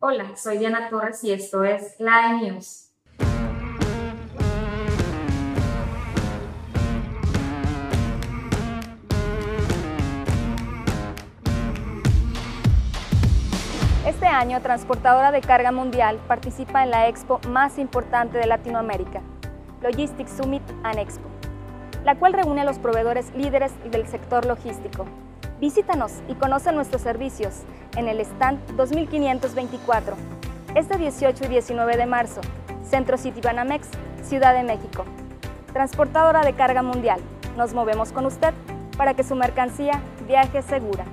Hola, soy Diana Torres y esto es La News. Este año, Transportadora de Carga Mundial participa en la expo más importante de Latinoamérica, Logistics Summit and Expo, la cual reúne a los proveedores líderes del sector logístico. Visítanos y conoce nuestros servicios en el stand 2524, este 18 y 19 de marzo, Centro City Banamex, Ciudad de México. Transportadora de Carga Mundial, nos movemos con usted para que su mercancía viaje segura.